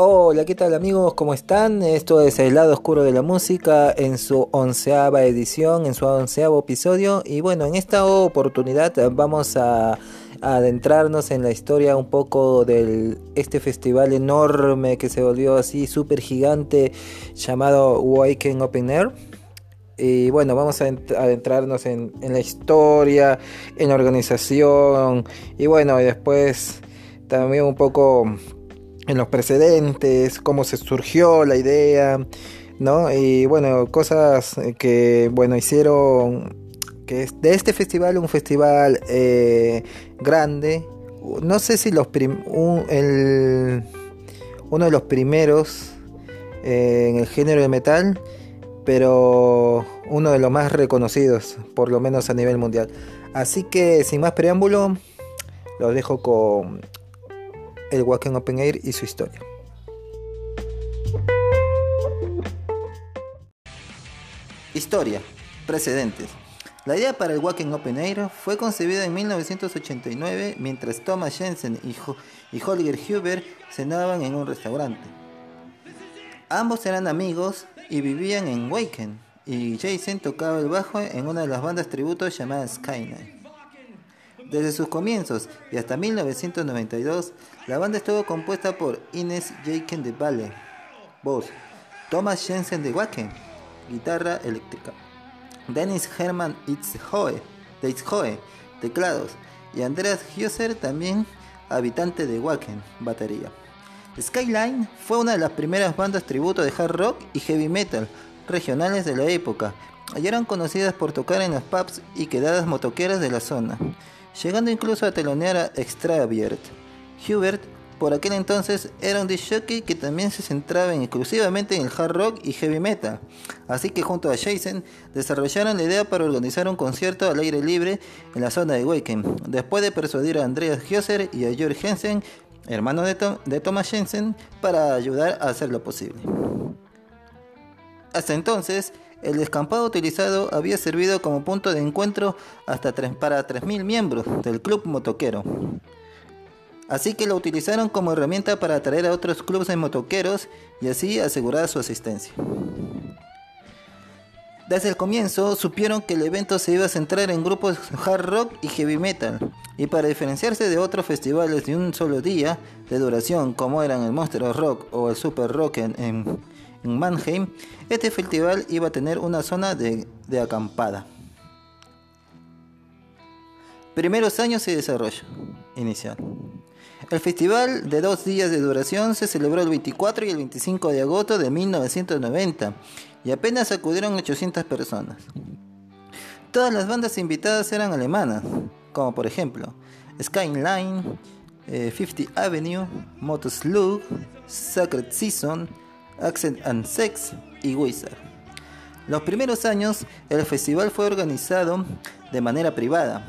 Hola, ¿qué tal amigos? ¿Cómo están? Esto es El lado oscuro de la música en su onceava edición, en su onceavo episodio. Y bueno, en esta oportunidad vamos a, adentrarnos en la historia un poco de este festival enorme que se volvió así súper gigante llamado Waken Open Air. Y bueno, vamos a adentrarnos en, en la historia, en la organización y bueno, después también un poco en los precedentes, cómo se surgió la idea, ¿no? Y bueno, cosas que, bueno, hicieron que de este festival un festival eh, grande. No sé si los uno de los primeros eh, en el género de metal, pero uno de los más reconocidos, por lo menos a nivel mundial. Así que sin más preámbulo, los dejo con el Wacken Open Air y su historia. Historia. Precedentes. La idea para el Wacken Open Air fue concebida en 1989 mientras Thomas Jensen y, y Holger Huber cenaban en un restaurante. Ambos eran amigos y vivían en Wacken, y Jason tocaba el bajo en una de las bandas tributos llamada Skyline. Desde sus comienzos y hasta 1992, la banda estuvo compuesta por Ines Jaken de Valle, voz, Thomas Jensen de Wacken, guitarra eléctrica, Dennis Hermann Itzhoe, de Itzhoe, teclados, y Andreas Hioser, también habitante de Wacken, batería. Skyline fue una de las primeras bandas tributo de hard rock y heavy metal regionales de la época, y eran conocidas por tocar en los pubs y quedadas motoqueras de la zona llegando incluso a telonear a Extraviert. Hubert, por aquel entonces, era un disc jockey que también se centraba exclusivamente en el hard rock y heavy metal, así que junto a Jason desarrollaron la idea para organizar un concierto al aire libre en la zona de Waken, después de persuadir a Andreas Hioser y a George Jensen, hermano de, de Thomas Jensen, para ayudar a hacerlo posible. Hasta entonces, el descampado utilizado había servido como punto de encuentro hasta para 3.000 miembros del club motoquero. Así que lo utilizaron como herramienta para atraer a otros clubes de motoqueros y así asegurar su asistencia. Desde el comienzo supieron que el evento se iba a centrar en grupos hard rock y heavy metal, y para diferenciarse de otros festivales de un solo día de duración como eran el Monster Rock o el Super Rock en Mannheim, este festival iba a tener una zona de, acampada. Primeros años de desarrollo inicial. El festival de dos días de duración se celebró el 24 y el 25 de agosto de 1990 y apenas acudieron 800 personas. Todas las bandas invitadas eran alemanas, como por ejemplo Skyline, 50 eh, Avenue, Motoslug, Sacred Season, Accent and Sex y Wizard. Los primeros años el festival fue organizado de manera privada,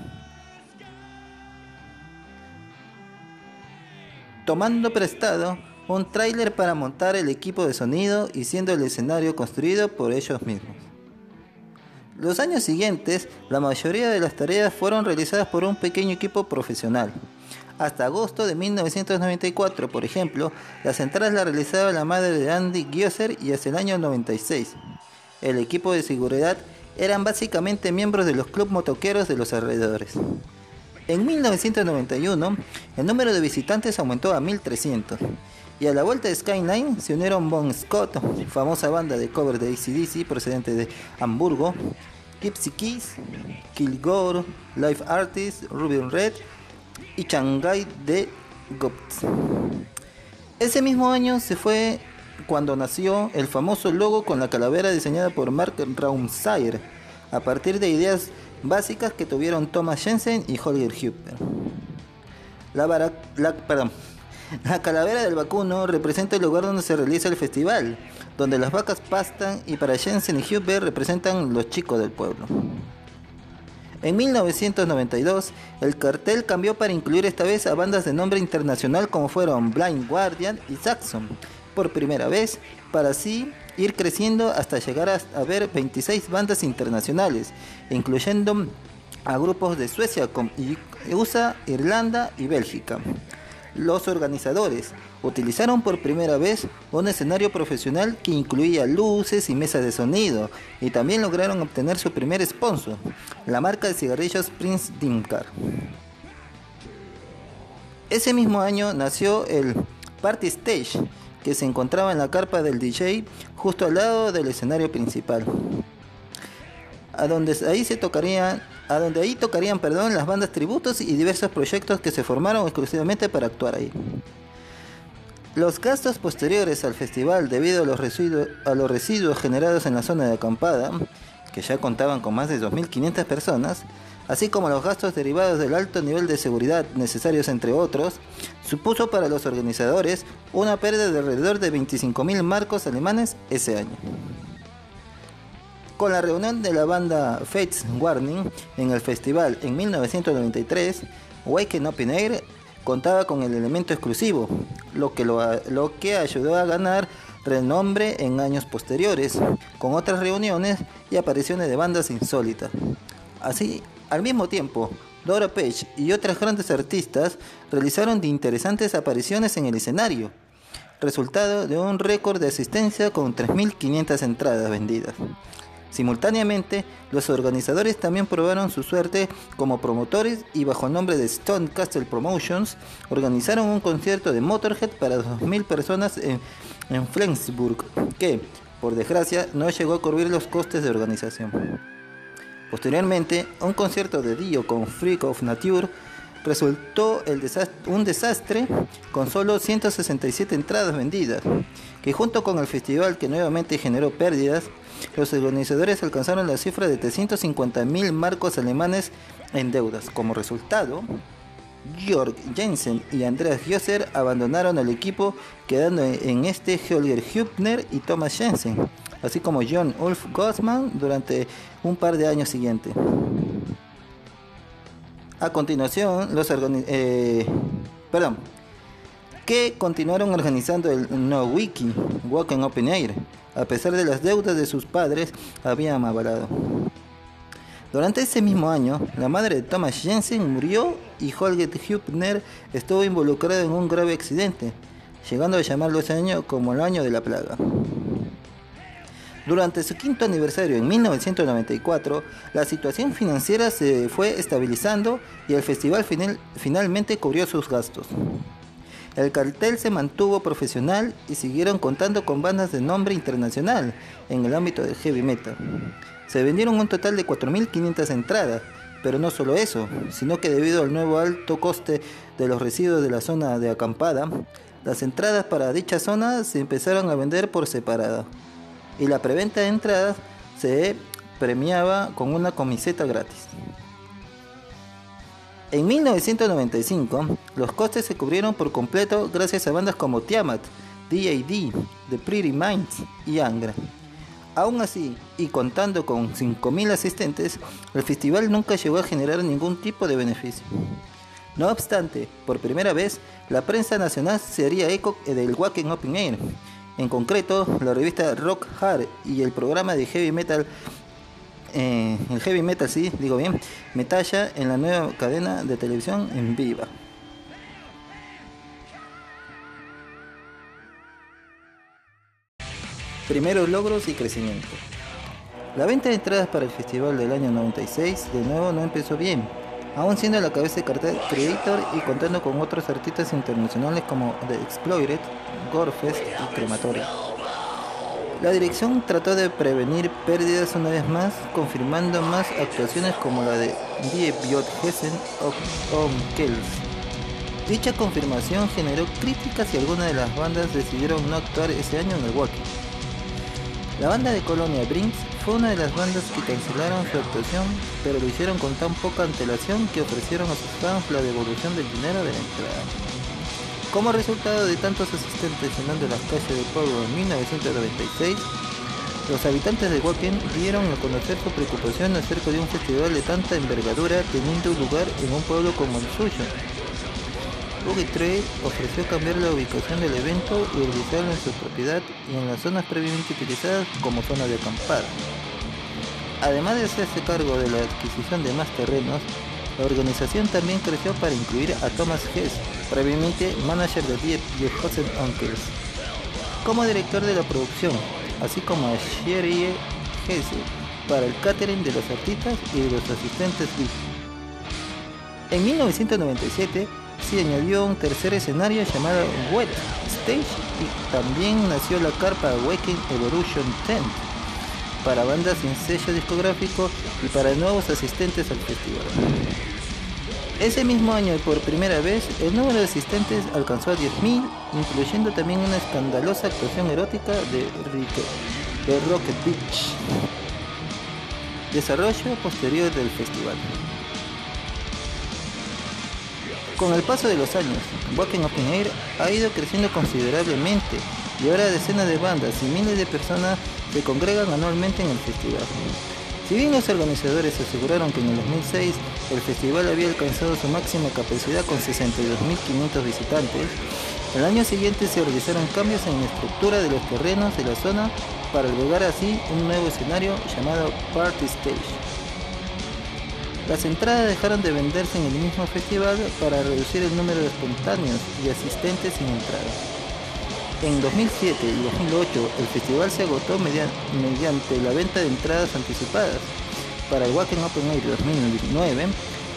tomando prestado un tráiler para montar el equipo de sonido y siendo el escenario construido por ellos mismos. Los años siguientes, la mayoría de las tareas fueron realizadas por un pequeño equipo profesional, hasta agosto de 1994, por ejemplo, las entradas las realizaba la madre de Andy Gioser y hasta el año 96. El equipo de seguridad eran básicamente miembros de los clubes motoqueros de los alrededores. En 1991, el número de visitantes aumentó a 1300. Y a la vuelta de Skyline se unieron Bon Scott, famosa banda de cover de ACDC procedente de Hamburgo, Gypsy Keys, Kilgore, Live Artists, Ruby Red y Shanghai de Gupta. Ese mismo año se fue cuando nació el famoso logo con la calavera diseñada por Mark Raumsayer, a partir de ideas básicas que tuvieron Thomas Jensen y Holger Huber. La, la calavera del vacuno representa el lugar donde se realiza el festival, donde las vacas pastan y para Jensen y Huber representan los chicos del pueblo. En 1992, el cartel cambió para incluir esta vez a bandas de nombre internacional como fueron Blind Guardian y Saxon, por primera vez, para así ir creciendo hasta llegar a, ver 26 bandas internacionales, incluyendo a grupos de Suecia, USA, Irlanda y Bélgica. Los organizadores, utilizaron por primera vez un escenario profesional que incluía luces y mesas de sonido y también lograron obtener su primer sponsor, la marca de cigarrillos Prince Dimkar. Ese mismo año nació el Party Stage, que se encontraba en la carpa del DJ justo al lado del escenario principal. A donde ahí se tocarían, a donde ahí tocarían, perdón, las bandas tributos y diversos proyectos que se formaron exclusivamente para actuar ahí. Los gastos posteriores al festival debido a los, residuos, generados en la zona de acampada, que ya contaban con más de 2.500 personas, así como los gastos derivados del alto nivel de seguridad necesarios entre otros, supuso para los organizadores una pérdida de alrededor de 25.000 marcos alemanes ese año. Con la reunión de la banda Fates Warning en el festival en 1993, Waken Open Air contaba con el elemento exclusivo, lo que, lo que ayudó a ganar renombre en años posteriores, con otras reuniones y apariciones de bandas insólitas. Así, al mismo tiempo, Dora Page y otras grandes artistas realizaron interesantes apariciones en el escenario, resultado de un récord de asistencia con 3.500 entradas vendidas. Simultáneamente, los organizadores también probaron su suerte como promotores y bajo el nombre de Stone Castle Promotions organizaron un concierto de Motorhead para 2.000 personas en, en Flensburg, que, por desgracia, no llegó a cubrir los costes de organización. Posteriormente, un concierto de Dio con Freak of Nature resultó un desastre con solo 167 entradas vendidas, que junto con el festival que nuevamente generó pérdidas, los organizadores alcanzaron la cifra de 350.000 marcos alemanes en deudas. Como resultado, Georg Jensen y Andreas Giosser abandonaron el equipo, quedando en este Holger Hübner y Thomas Jensen así como John Ulf Gossman durante un par de años siguientes. A continuación, los eh, perdón, que continuaron organizando el No Wiki Walking Open Air, a pesar de las deudas de sus padres habían avalado. Durante ese mismo año, la madre de Thomas Jensen murió y Holger Hübner estuvo involucrado en un grave accidente, llegando a llamarlo ese año como el año de la plaga. Durante su quinto aniversario en 1994, la situación financiera se fue estabilizando y el festival finalmente cubrió sus gastos. El cartel se mantuvo profesional y siguieron contando con bandas de nombre internacional en el ámbito del heavy metal. Se vendieron un total de 4.500 entradas, pero no solo eso, sino que debido al nuevo alto coste de los residuos de la zona de acampada, las entradas para dicha zona se empezaron a vender por separado y la preventa de entradas se premiaba con una camiseta gratis. En 1995, los costes se cubrieron por completo gracias a bandas como Tiamat, D.A.D., The Pretty Minds y Angra. Aún así, y contando con 5.000 asistentes, el festival nunca llegó a generar ningún tipo de beneficio. No obstante, por primera vez, la prensa nacional se haría eco del Wacken Open Air, en concreto, la revista Rock Hard y el programa de heavy metal, eh, el heavy metal, sí, digo bien, Metalla en la nueva cadena de televisión en Viva. Primeros logros y crecimiento. La venta de entradas para el festival del año 96 de nuevo no empezó bien, aún siendo la cabeza de cartel Creator y contando con otros artistas internacionales como The Exploited, Gorefest y Crematoria. La dirección trató de prevenir pérdidas una vez más, confirmando más actuaciones como la de Die Biot Hessen o Kells. Dicha confirmación generó críticas y algunas de las bandas decidieron no actuar ese año en el Walking. La banda de Colonia Brinks fue una de las bandas que cancelaron su actuación, pero lo hicieron con tan poca antelación que ofrecieron a sus fans la devolución del dinero de la entrada. Como resultado de tantos asistentes llenando las calles del pueblo en 1996, los habitantes de Wacken dieron a conocer su preocupación acerca de un festival de tanta envergadura teniendo lugar en un pueblo como el suyo. Boogie Trade ofreció cambiar la ubicación del evento y realizarlo en su propiedad y en las zonas previamente utilizadas como zona de acampada. Además de hacerse cargo de la adquisición de más terrenos, La organización también creció para incluir a Thomas Hess, previamente manager de The Hudson Uncles, como director de la producción, así como a Sherry Hess para el catering de los artistas y de los asistentes En 1997 añadió un tercer escenario llamado Wet Stage y también nació la carpa Waking Evolution Tent para bandas sin sello discográfico y para nuevos asistentes al festival. Ese mismo año y por primera vez, el número de asistentes alcanzó a 10.000, incluyendo también una escandalosa actuación erótica de, de Rocket Beach. Desarrollo posterior del festival. Con el paso de los años, Walking Open Air ha ido creciendo considerablemente y ahora decenas de bandas y miles de personas se congregan anualmente en el festival. Si bien los organizadores aseguraron que en el 2006 el festival había alcanzado su máxima capacidad con 62.500 visitantes, el año siguiente se realizaron cambios en la estructura de los terrenos de la zona para albergar así un nuevo escenario llamado Party Stage. Las entradas dejaron de venderse en el mismo festival para reducir el número de espontáneos y asistentes sin entrada. En 2007 y 2008 el festival se agotó mediante la venta de entradas anticipadas. Para el Wacken Open Air 2009,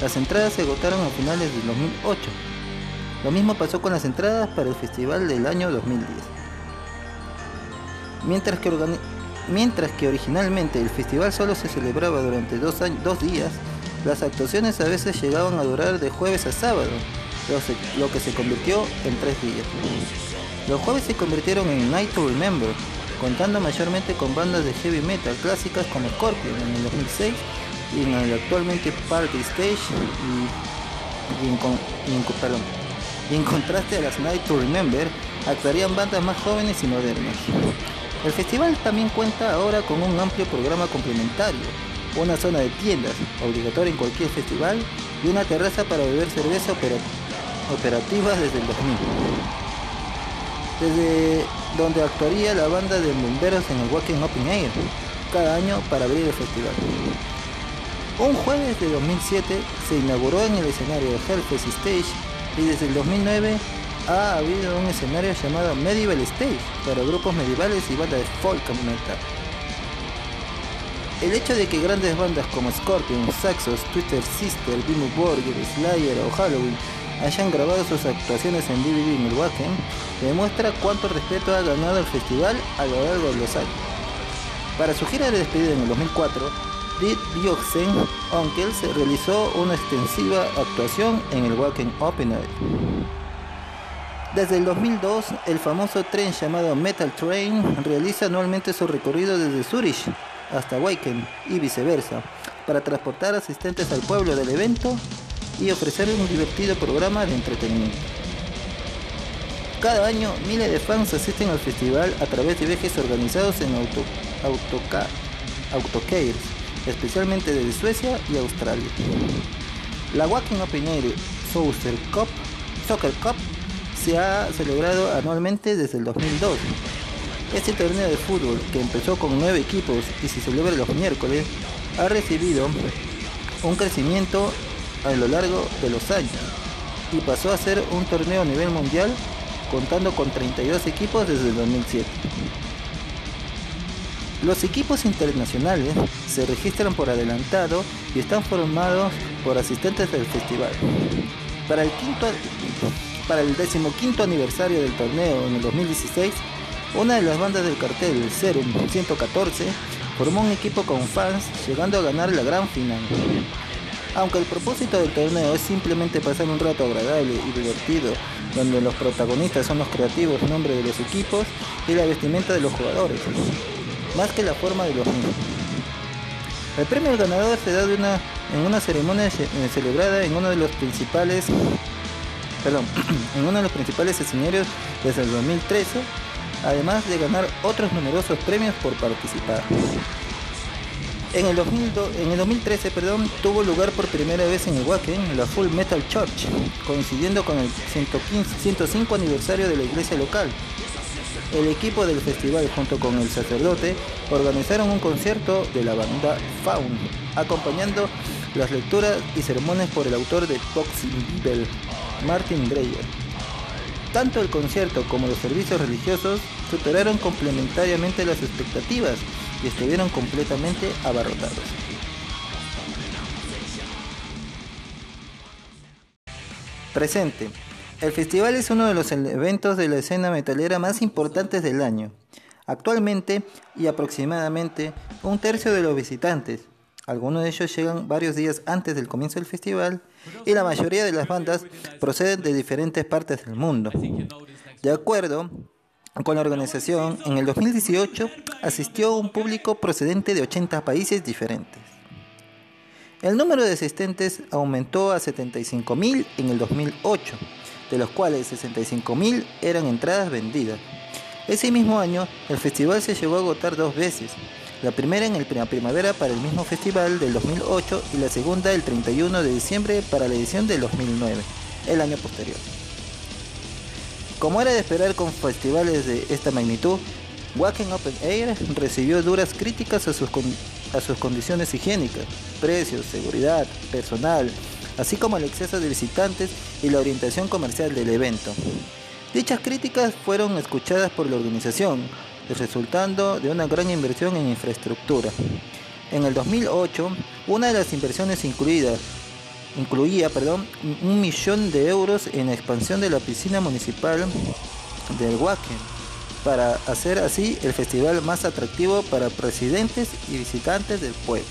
las entradas se agotaron a finales del 2008. Lo mismo pasó con las entradas para el festival del año 2010. Mientras que, originalmente el festival solo se celebraba durante dos días, las actuaciones a veces llegaban a durar de jueves a sábado, lo que se convirtió en tres días. Los jueves se convirtieron en Night to Remember, contando mayormente con bandas de heavy metal clásicas como Scorpion en el 2006 y en el actualmente Party Stage y, en, en contraste a las Night to Remember actuarían bandas más jóvenes y modernas. El festival también cuenta ahora con un amplio programa complementario una zona de tiendas, obligatoria en cualquier festival, y una terraza para beber cerveza operativa desde el 2000. Desde donde actuaría la banda de bomberos en el Walking Open Air, cada año para abrir el festival. Un jueves de 2007 se inauguró en el escenario de Hellfest Stage y desde el 2009 ha habido un escenario llamado Medieval Stage para grupos medievales y bandas de folk metal. El hecho de que grandes bandas como Scorpion, Saxos, Twitter Sister, Dimmu Borgir, Slayer o Halloween hayan grabado sus actuaciones en DVD Wacken demuestra cuánto respeto ha ganado el festival a lo largo de los años. Para su gira de despedida en el 2004, Did Bioxen Uncles realizó una extensiva actuación en el Wacken Open Air. Desde el 2002, el famoso tren llamado Metal Train realiza anualmente su recorrido desde Zurich hasta Waken y viceversa, para transportar asistentes al pueblo del evento y ofrecer un divertido programa de entretenimiento. Cada año, miles de fans asisten al festival a través de viajes organizados en auto, autocares, especialmente desde Suecia y Australia. La Wacken Open Air Soccer Cup, Soccer Cup se ha celebrado anualmente desde el 2002 este torneo de fútbol, que empezó con nueve equipos y se celebra los miércoles, ha recibido un crecimiento a lo largo de los años y pasó a ser un torneo a nivel mundial contando con 32 equipos desde el 2007. Los equipos internacionales se registran por adelantado y están formados por asistentes del festival. Para el, quinto, para el decimoquinto aniversario del torneo en el 2016, una de las bandas del cartel, Serum 114, formó un equipo con fans llegando a ganar la gran final. Aunque el propósito del torneo es simplemente pasar un rato agradable y divertido, donde los protagonistas son los creativos nombres de los equipos y la vestimenta de los jugadores, más que la forma de los mismos. El premio al ganador se da una, en una ceremonia celebrada en uno de los principales perdón, en uno de los principales escenarios desde el 2013 además de ganar otros numerosos premios por participar. En el, 2013 perdón, tuvo lugar por primera vez en Wacken la Full Metal Church, coincidiendo con el 115, 105 aniversario de la iglesia local. El equipo del festival junto con el sacerdote organizaron un concierto de la banda Faun, acompañando las lecturas y sermones por el autor de Boxing Bible, Martin Dreyer. Tanto el concierto como los servicios religiosos superaron complementariamente las expectativas y estuvieron completamente abarrotados. Presente. El festival es uno de los eventos de la escena metalera más importantes del año. Actualmente y aproximadamente un tercio de los visitantes, algunos de ellos llegan varios días antes del comienzo del festival y la mayoría de las bandas proceden de diferentes partes del mundo. De acuerdo con la organización, en el 2018 asistió un público procedente de 80 países diferentes. El número de asistentes aumentó a 75.000 en el 2008, de los cuales 65.000 eran entradas vendidas. Ese mismo año, el festival se llevó a agotar dos veces, la primera en la primavera para el mismo festival del 2008 y la segunda el 31 de diciembre para la edición del 2009, el año posterior. Como era de esperar con festivales de esta magnitud, Wacken Open Air recibió duras críticas a sus, a sus condiciones higiénicas, precios, seguridad, personal, así como el exceso de visitantes y la orientación comercial del evento. Dichas críticas fueron escuchadas por la organización, resultando de una gran inversión en infraestructura. En el 2008, una de las inversiones incluidas incluía perdón, un millón de euros en la expansión de la piscina municipal del Wacken para hacer así el festival más atractivo para presidentes y visitantes del pueblo.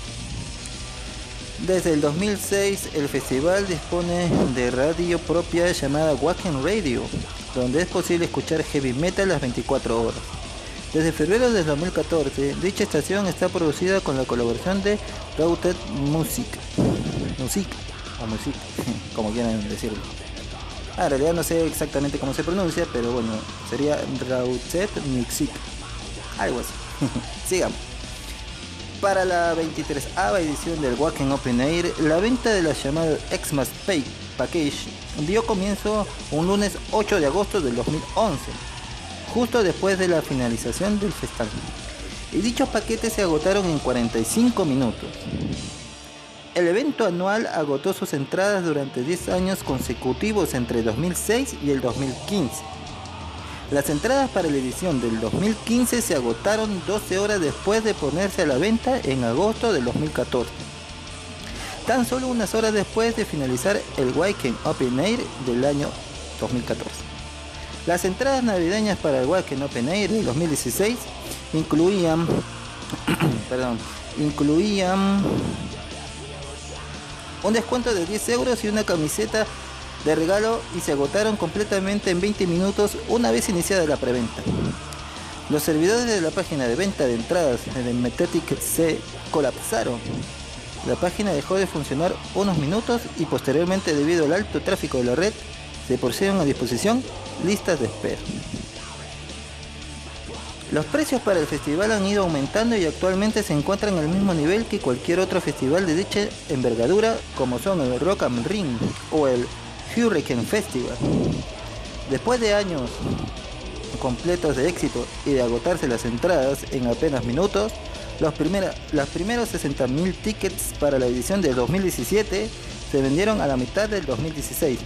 Desde el 2006 el festival dispone de radio propia llamada Wacken Radio, donde es posible escuchar heavy metal las 24 horas. Desde febrero de 2014, dicha estación está producida con la colaboración de Routed Music, Music o Music, como quieran decirlo. Ah, en realidad no sé exactamente cómo se pronuncia, pero bueno, sería Rautet Mixik. Algo así. Sigamos. Para la 23ª edición del Wacken Open Air, la venta de la llamada Xmas Pay Package dio comienzo un lunes 8 de agosto del 2011, justo después de la finalización del festival. Y dichos paquetes se agotaron en 45 minutos. El evento anual agotó sus entradas durante 10 años consecutivos entre 2006 y el 2015. Las entradas para la edición del 2015 se agotaron 12 horas después de ponerse a la venta en agosto del 2014. Tan solo unas horas después de finalizar el Wacken Open Air del año 2014. Las entradas navideñas para el Wacken Open Air del 2016 incluían, perdón, incluían un descuento de 10 euros y una camiseta de regalo y se agotaron completamente en 20 minutos una vez iniciada la preventa. Los servidores de la página de venta de entradas de Metetic se colapsaron. La página dejó de funcionar unos minutos y posteriormente debido al alto tráfico de la red se pusieron a disposición listas de espera. Los precios para el festival han ido aumentando y actualmente se encuentran al mismo nivel que cualquier otro festival de dicha envergadura como son el Rock am Ring o el Hurricane Festival. Después de años completos de éxito y de agotarse las entradas en apenas minutos, los, los primeros 60.000 tickets para la edición del 2017 se vendieron a la mitad del 2016.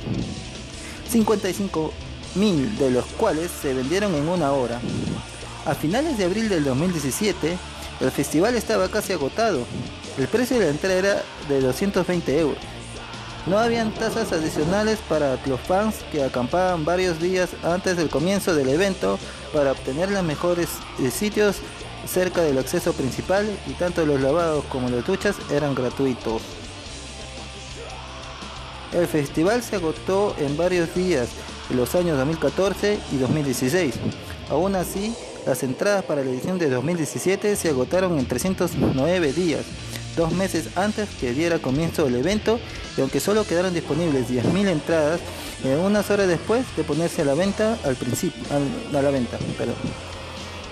55.000 de los cuales se vendieron en una hora. A finales de abril del 2017, el festival estaba casi agotado. El precio de la entrada era de 220 euros. No habían tasas adicionales para los fans que acampaban varios días antes del comienzo del evento para obtener los mejores eh, sitios cerca del acceso principal y tanto los lavados como las duchas eran gratuitos. El festival se agotó en varios días en los años 2014 y 2016. Aún así, las entradas para la edición de 2017 se agotaron en 309 días, dos meses antes que diera comienzo el evento, y aunque solo quedaron disponibles 10.000 entradas, eh, unas horas después de ponerse a la venta, al principio, a la venta,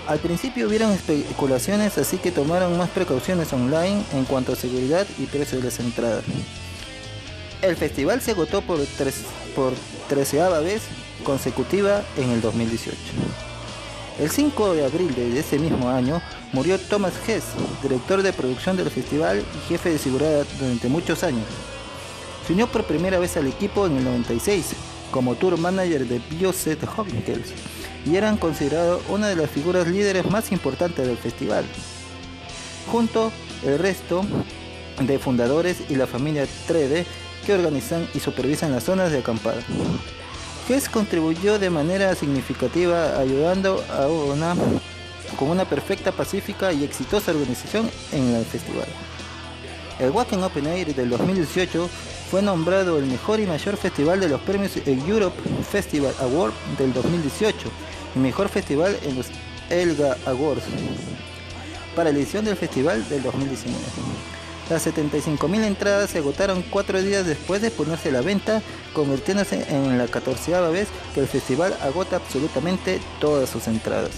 Al principio hubieron especulaciones, así que tomaron más precauciones online en cuanto a seguridad y precio de las entradas. El festival se agotó por, tres, por treceava vez consecutiva en el 2018. El 5 de abril de ese mismo año murió Thomas Hess, director de producción del festival y jefe de seguridad durante muchos años. Se unió por primera vez al equipo en el 96 como tour manager de Bioset Hopkins y eran considerados una de las figuras líderes más importantes del festival. Junto el resto de fundadores y la familia Trede que organizan y supervisan las zonas de acampada. Hess contribuyó de manera significativa ayudando a una, con una perfecta, pacífica y exitosa organización en el festival. El Wacken Open Air del 2018 fue nombrado el mejor y mayor festival de los premios Europe Festival Award del 2018 y mejor festival en los Elga Awards para la edición del festival del 2019. Las 75.000 entradas se agotaron cuatro días después de ponerse la venta, convirtiéndose en la catorceava vez que el festival agota absolutamente todas sus entradas.